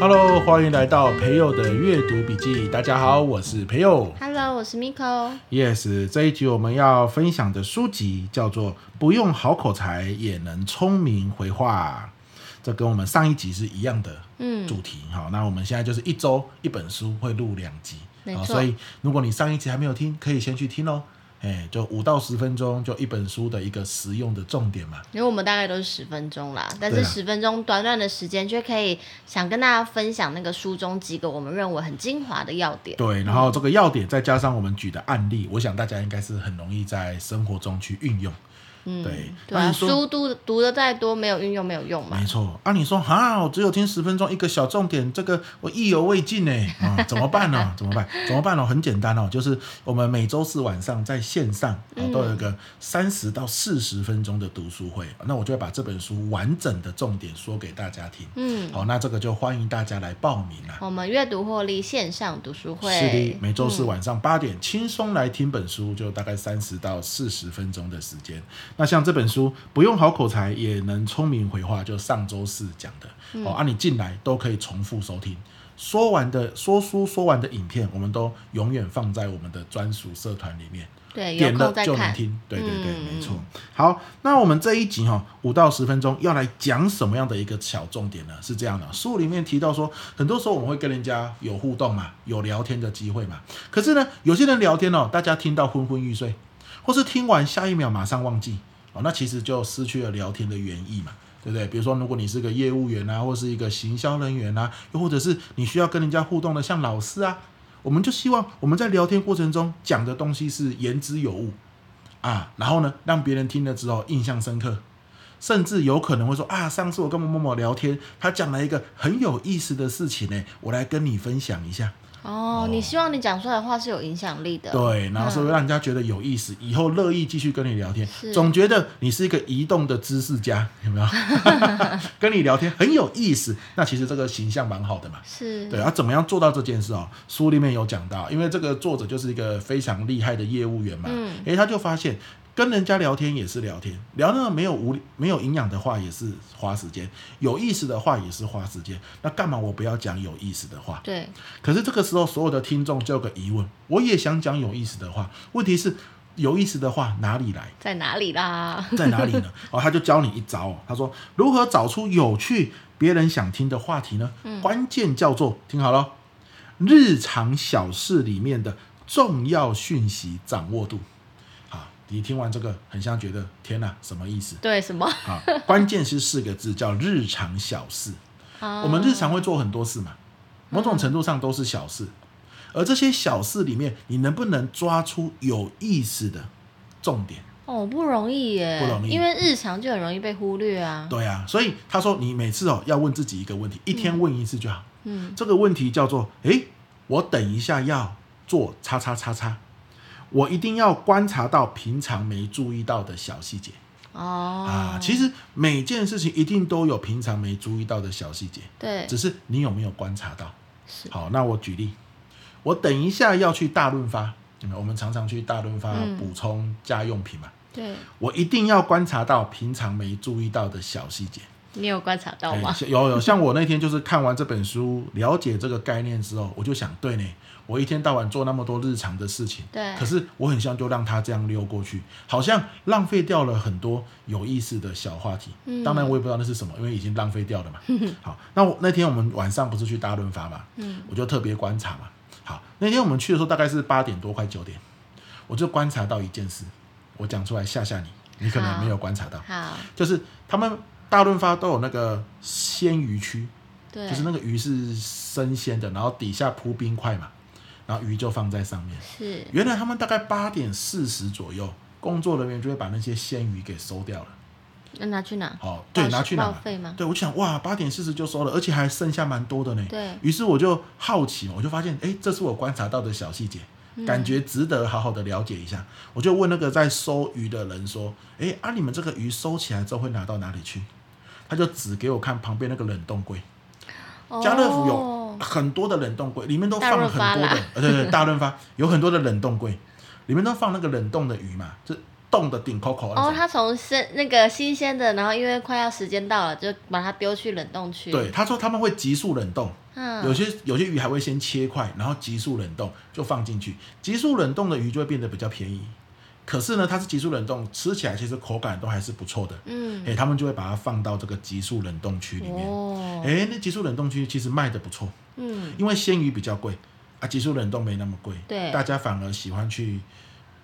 Hello，欢迎来到培友的阅读笔记。大家好，我是培友。Hello，我是 Miko。Yes，这一集我们要分享的书籍叫做《不用好口才也能聪明回话》，这跟我们上一集是一样的主题。好、嗯，那我们现在就是一周一本书，会录两集。没错。所以如果你上一集还没有听，可以先去听哦。哎，就五到十分钟，就一本书的一个实用的重点嘛。因为我们大概都是十分钟啦，但是十分钟短短的时间，却可以想跟大家分享那个书中几个我们认为很精华的要点。对，然后这个要点再加上我们举的案例，我想大家应该是很容易在生活中去运用。嗯，对，对啊，书读读的再多，没有运用没有用嘛。没错，啊，你说啊，我只有听十分钟，一个小重点，这个我意犹未尽呢，啊，怎么办呢？怎么办？怎么办呢？很简单哦，就是我们每周四晚上在线上啊，都有一个三十到四十分钟的读书会，嗯，那我就会把这本书完整的重点说给大家听。嗯，好，那这个就欢迎大家来报名了。我们阅读获利线上读书会，是的，每周四晚上八点，轻松来听本书，就大概三十到四十分钟的时间。那像这本书不用好口才也能聪明回话，就上周四讲的、嗯、哦，啊，你进来都可以重复收听，说完的说书说完的影片，我们都永远放在我们的专属社团里面，对，点了就能听，对对对，嗯、没错。好，那我们这一集哈、哦，五到十分钟要来讲什么样的一个小重点呢？是这样的，书里面提到说，很多时候我们会跟人家有互动嘛，有聊天的机会嘛，可是呢，有些人聊天哦，大家听到昏昏欲睡。或是听完下一秒马上忘记哦，那其实就失去了聊天的原意嘛，对不对？比如说，如果你是个业务员啊，或是一个行销人员啊，又或者是你需要跟人家互动的，像老师啊，我们就希望我们在聊天过程中讲的东西是言之有物啊，然后呢，让别人听了之后印象深刻，甚至有可能会说啊，上次我跟某某某聊天，他讲了一个很有意思的事情呢，我来跟你分享一下。哦，你希望你讲出来的话是有影响力的，对，然后是会让人家觉得有意思，嗯、以后乐意继续跟你聊天，总觉得你是一个移动的知识家，有没有？跟你聊天很有意思，那其实这个形象蛮好的嘛，是。对啊，怎么样做到这件事哦？书里面有讲到，因为这个作者就是一个非常厉害的业务员嘛，嗯，诶，他就发现。跟人家聊天也是聊天，聊那个没有无没有营养的话也是花时间，有意思的话也是花时间。那干嘛我不要讲有意思的话？对。可是这个时候，所有的听众就有个疑问：我也想讲有意思的话，问题是有意思的话哪里来？在哪里啦？在哪里呢？哦，他就教你一招，他说如何找出有趣、别人想听的话题呢？嗯、关键叫做听好了，日常小事里面的重要讯息掌握度。你听完这个，很像觉得天哪，什么意思？对，什么？啊，关键是四个字，叫日常小事。我们日常会做很多事嘛，某种程度上都是小事。而这些小事里面，你能不能抓出有意思的重点？哦，不容易耶，不容易，因为日常就很容易被忽略啊。对啊，所以他说，你每次哦要问自己一个问题，一天问一次就好。嗯，这个问题叫做：诶，我等一下要做叉叉叉叉。我一定要观察到平常没注意到的小细节哦啊，其实每件事情一定都有平常没注意到的小细节，对，只是你有没有观察到？是好，那我举例，我等一下要去大润发，我们常常去大润发补充家用品嘛，对，我一定要观察到平常没注意到的小细节。你有观察到吗？有有，像我那天就是看完这本书，了解这个概念之后，我就想，对呢。我一天到晚做那么多日常的事情，对，可是我很像就让他这样溜过去，好像浪费掉了很多有意思的小话题。嗯，当然我也不知道那是什么，因为已经浪费掉了嘛。好，那我那天我们晚上不是去大润发嘛？嗯，我就特别观察嘛。好，那天我们去的时候大概是八点多快九点，我就观察到一件事，我讲出来吓吓你，你可能没有观察到。就是他们大润发都有那个鲜鱼区，对，就是那个鱼是生鲜的，然后底下铺冰块嘛。然后鱼就放在上面。是，原来他们大概八点四十左右，工作人员就会把那些鲜鱼给收掉了。那拿去哪？哦，对，拿去哪？对，我想，哇，八点四十就收了，而且还剩下蛮多的呢。对。于是我就好奇，我就发现，哎，这是我观察到的小细节，嗯，感觉值得好好的了解一下。我就问那个在收鱼的人说，哎，啊，你们这个鱼收起来之后会拿到哪里去？他就指给我看旁边那个冷冻柜。哦。家乐福有。很多的冷冻柜里面都放了很多的，呃，对对，大润发有很多的冷冻柜，里面都放那个冷冻的鱼嘛，就冻的顶 Coco。哦，他从生那个新鲜的，然后因为快要时间到了，就把它丢去冷冻区。对，他说他们会急速冷冻，嗯，有些有些鱼还会先切块，然后急速冷冻就放进去，急速冷冻的鱼就会变得比较便宜。可是呢，它是急速冷冻，吃起来其实口感都还是不错的。嗯，哎，他们就会把它放到这个急速冷冻区里面。哦，哎，那急速冷冻区其实卖的不错。嗯，因为鲜鱼比较贵啊，急速冷冻没那么贵。对，大家反而喜欢去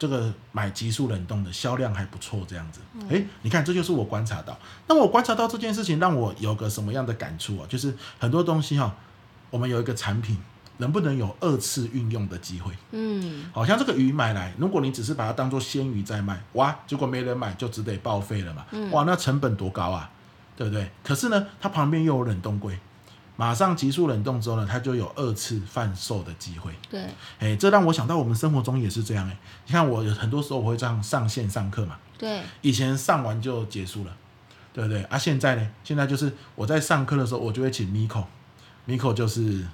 这个买急速冷冻的，销量还不错。这样子，哎、嗯，你看，这就是我观察到。那我观察到这件事情，让我有个什么样的感触啊？就是很多东西哈，我们有一个产品。能不能有二次运用的机会？嗯，好像这个鱼买来，如果你只是把它当做鲜鱼在卖，哇，结果没人买，就只得报废了嘛。嗯、哇，那成本多高啊，对不对？可是呢，它旁边又有冷冻柜，马上急速冷冻之后呢，它就有二次贩售的机会。对，哎，这让我想到我们生活中也是这样哎。你看我有很多时候我会这样上线上课嘛。对，以前上完就结束了，对不对？啊，现在呢？现在就是我在上课的时候，我就会请 Miko，Miko 就是。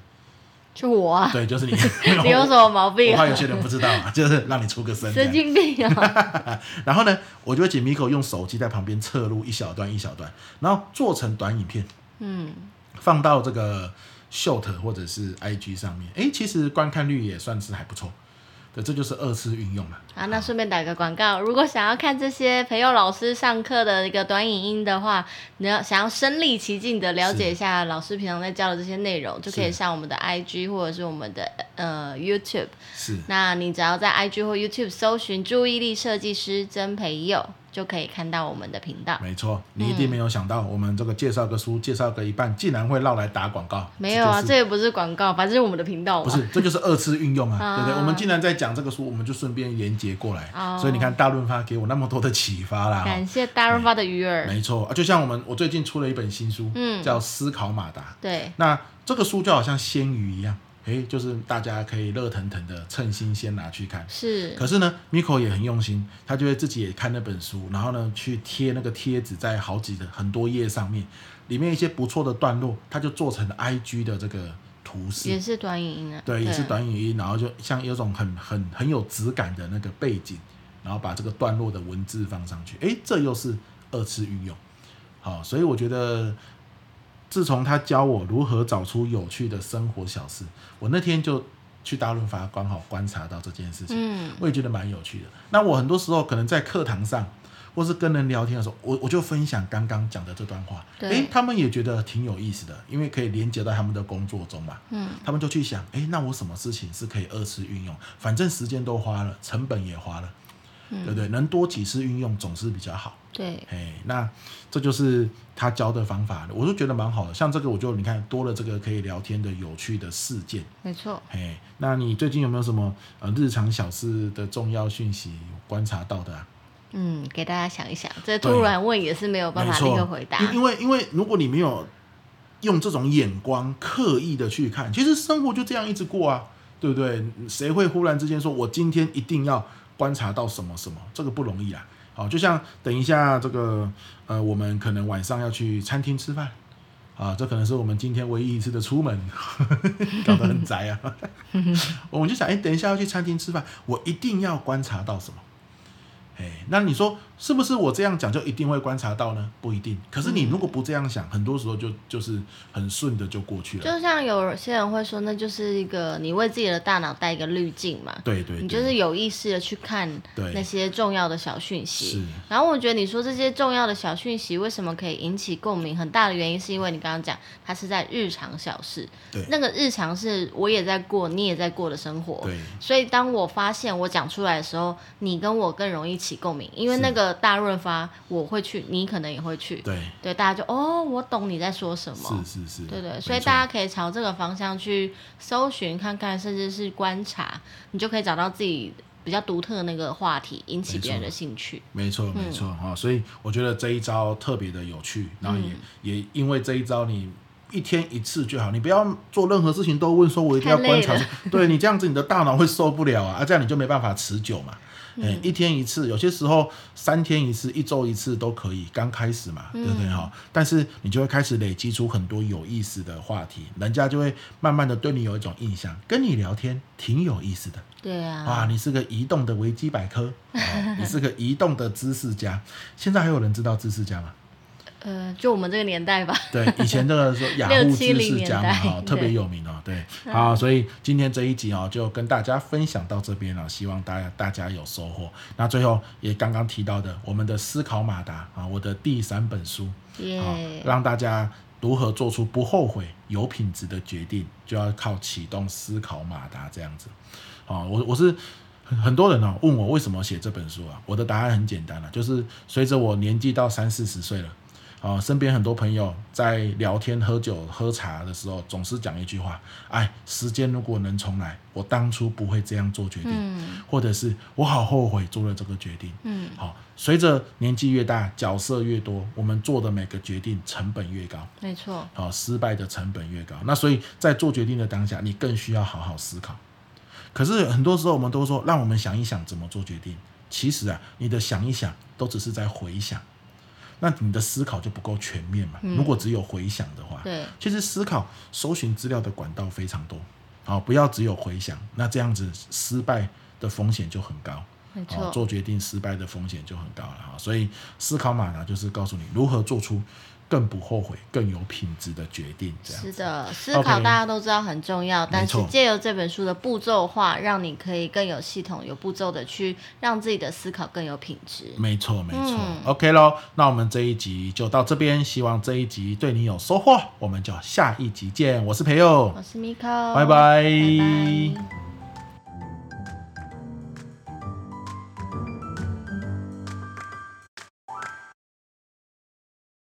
就我啊，对，就是你。你有什么毛病？我怕有些人不知道啊，就是让你出个声。神经病啊！然后呢，我就会请 Miko 用手机在旁边侧录一小段一小段，然后做成短影片，嗯，放到这个 Short 或者是 IG 上面。哎，其实观看率也算是还不错。对，这就是二次运用了。啊，那顺便打个广告，如果想要看这些培友老师上课的一个短影音的话，你要想要身临其境的了解一下老师平常在教的这些内容，就可以上我们的 IG 或者是我们的呃 YouTube。是。那你只要在 IG 或 YouTube 搜寻“注意力设计师曾培祐”。就可以看到我们的频道。没错，你一定没有想到，我们这个介绍个书，介绍个一半，竟然会绕来打广告。没有啊，这，也不是广告，反正是我们的频道。不是，这就是二次运用啊，对不对？我们既然在讲这个书，我们就顺便连接过来。哦、所以你看，大润发给我那么多的启发啦。感谢大润发的鱼儿。没错，就像我们，我最近出了一本新书，嗯，叫《思考马达》。对。那这个书就好像鲜鱼一样。哎，就是大家可以热腾腾的趁新鲜拿去看。是。可是呢，Miko 也很用心，他就会自己也看那本书，然后呢去贴那个贴纸在好几的很多页上面，里面一些不错的段落，他就做成了 IG 的这个图示。也是短影音啊。对，也是短影音，然后就像有种很很很有质感的那个背景，然后把这个段落的文字放上去。哎，这又是二次运用。好，所以我觉得。自从他教我如何找出有趣的生活小事，我那天就去大润发刚好观察到这件事情，嗯，我也觉得蛮有趣的。那我很多时候可能在课堂上，或是跟人聊天的时候，我我就分享刚刚讲的这段话，对，诶，他们也觉得挺有意思的，因为可以连接到他们的工作中嘛，嗯，他们就去想，诶，那我什么事情是可以二次运用？反正时间都花了，成本也花了，嗯，对不对？能多几次运用总是比较好。对，哎，那这就是他教的方法，我就觉得蛮好的。像这个，我就你看多了这个可以聊天的有趣的事件，没错。哎，那你最近有没有什么呃日常小事的重要讯息观察到的啊？嗯，给大家想一想，这突然问也是没有办法立刻回答。因为因为如果你没有用这种眼光刻意的去看，其实生活就这样一直过啊，对不对？谁会忽然之间说我今天一定要观察到什么什么？这个不容易啊。好，就像等一下这个，呃，我们可能晚上要去餐厅吃饭，啊，这可能是我们今天唯一一次的出门，呵 呵搞得很宅啊。我们就想，哎，等一下要去餐厅吃饭，我一定要观察到什么？哎，那你说是不是我这样讲就一定会观察到呢？不一定。可是你如果不这样想，嗯、很多时候就就是很顺的就过去了。就像有些人会说，那就是一个你为自己的大脑带一个滤镜嘛。对，对对。你就是有意识的去看那些重要的小讯息。是。然后我觉得你说这些重要的小讯息为什么可以引起共鸣，很大的原因是因为你刚刚讲它是在日常小事。对。那个日常是我也在过，你也在过的生活。对。所以当我发现我讲出来的时候，你跟我更容易起共鸣，因为那个大润发我会去，你可能也会去，对对，大家就哦，我懂你在说什么，是是是，对对，所以大家可以朝这个方向去搜寻看看，甚至是观察，你就可以找到自己比较独特的那个话题，引起别人的兴趣。没错没错哈、嗯，所以我觉得这一招特别的有趣，然后也、嗯、也因为这一招你一天一次就好，你不要做任何事情都问说，我一定要观察。对，你这样子，你的大脑会受不了啊，啊，这样你就没办法持久嘛。嗯，一天一次，有些时候三天一次，一周一次都可以。刚开始嘛，对不对哈？但是你就会开始累积出很多有意思的话题，人家就会慢慢的对你有一种印象，跟你聊天挺有意思的。对啊，啊，你是个移动的维基百科，你是个移动的知识家。现在还有人知道知识家吗？呃，就我们这个年代吧。对，以前这个说雅虎知识家嘛，哈，特别有名哦。对，好，所以今天这一集哦，就跟大家分享到这边了，希望大家大家有收获。那最后也刚刚提到的，我们的思考马达啊，我的第三本书，啊，让大家如何做出不后悔、有品质的决定，就要靠启动思考马达这样子。啊，我我是很多人呢问我为什么写这本书啊，我的答案很简单了，就是随着我年纪到三四十岁了。啊，身边很多朋友在聊天、喝酒、喝茶的时候，总是讲一句话：“哎，时间如果能重来，我当初不会这样做决定，嗯、或者是我好后悔做了这个决定。”嗯，好，随着年纪越大，角色越多，我们做的每个决定成本越高，没错。好，失败的成本越高，那所以在做决定的当下，你更需要好好思考。可是很多时候，我们都说让我们想一想怎么做决定，其实啊，你的想一想都只是在回想。那你的思考就不够全面嘛？如果只有回想的话，对，其实思考、搜寻资料的管道非常多，好，不要只有回想，那这样子失败的风险就很高，哦，做决定失败的风险就很高了哈。所以思考马达就是告诉你如何做出。更不后悔，更有品质的决定。这样是的，思考大家都知道很重要但是借由这本书的步骤化，让你可以更有系统、有步骤的去让自己的思考更有品质。没错，没错。嗯、OK 喽，那我们这一集就到这边，希望这一集对你有收获，我们就下一集见。我是培佑，我是 Miko，拜拜。拜拜。